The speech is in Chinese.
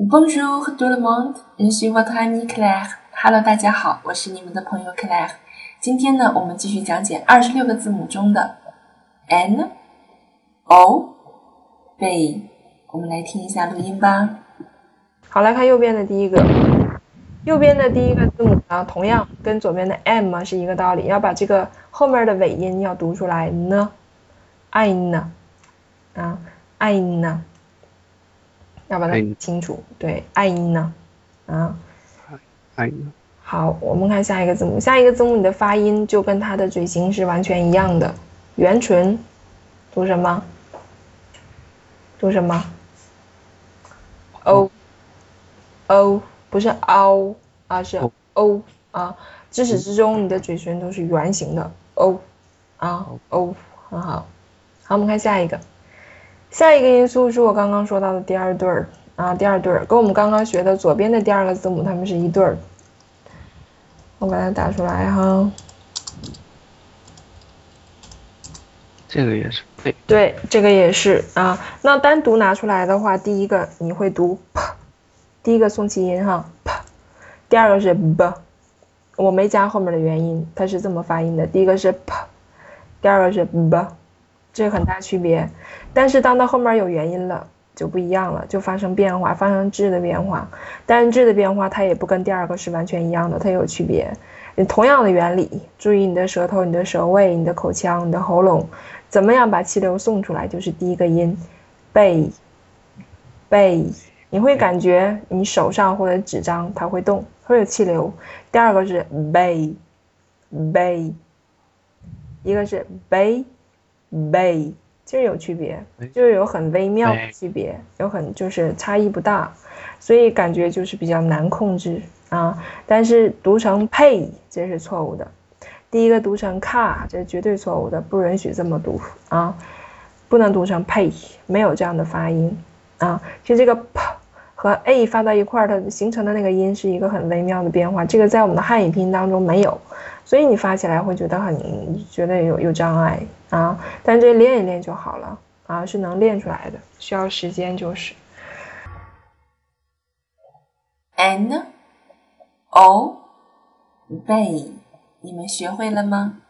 Bonjour tout le monde, je suis votre ami Claire. Hello，大家好，我是你们的朋友 Claire。今天呢，我们继续讲解二十六个字母中的 N O B。我们来听一下录音吧。好，来看右边的第一个，右边的第一个字母呢，同样跟左边的 M 是一个道理，要把这个后面的尾音要读出来呢，I 呢，啊，I 呢。要把它清楚，对，爱音呢，啊。好，我们看下一个字母，下一个字母你的发音就跟它的嘴型是完全一样的，圆唇，读什么？读什么？o，o，不是 o，啊是 o 啊，至始至终你的嘴唇都是圆形的，o，啊，o，很好。好，我们看下一个。下一个因素是我刚刚说到的第二对儿啊，第二对儿跟我们刚刚学的左边的第二个字母，它们是一对儿。我把它打出来哈。这个也是对。对，这个也是啊。那单独拿出来的话，第一个你会读 p，第一个送气音哈 p，第二个是 b，我没加后面的元音，它是这么发音的。第一个是 p，第二个是 b。这很大区别，但是当它后面有元音了，就不一样了，就发生变化，发生质的变化。但是质的变化，它也不跟第二个是完全一样的，它有区别。同样的原理，注意你的舌头、你的舌位、你的口腔、你的喉咙，怎么样把气流送出来，就是第一个音，背，背，你会感觉你手上或者纸张它会动，会有气流。第二个是背，背，一个是背。背就是有区别，就是有很微妙的区别，有很就是差异不大，所以感觉就是比较难控制啊。但是读成配这是错误的，第一个读成 Car 这是绝对错误的，不允许这么读啊，不能读成配，没有这样的发音啊。其实这个 p 和 a 发到一块儿，它形成的那个音是一个很微妙的变化，这个在我们的汉语拼音当中没有。所以你发起来会觉得很觉得有有障碍啊，但这练一练就好了啊，是能练出来的，需要时间就是。N O B，你们学会了吗？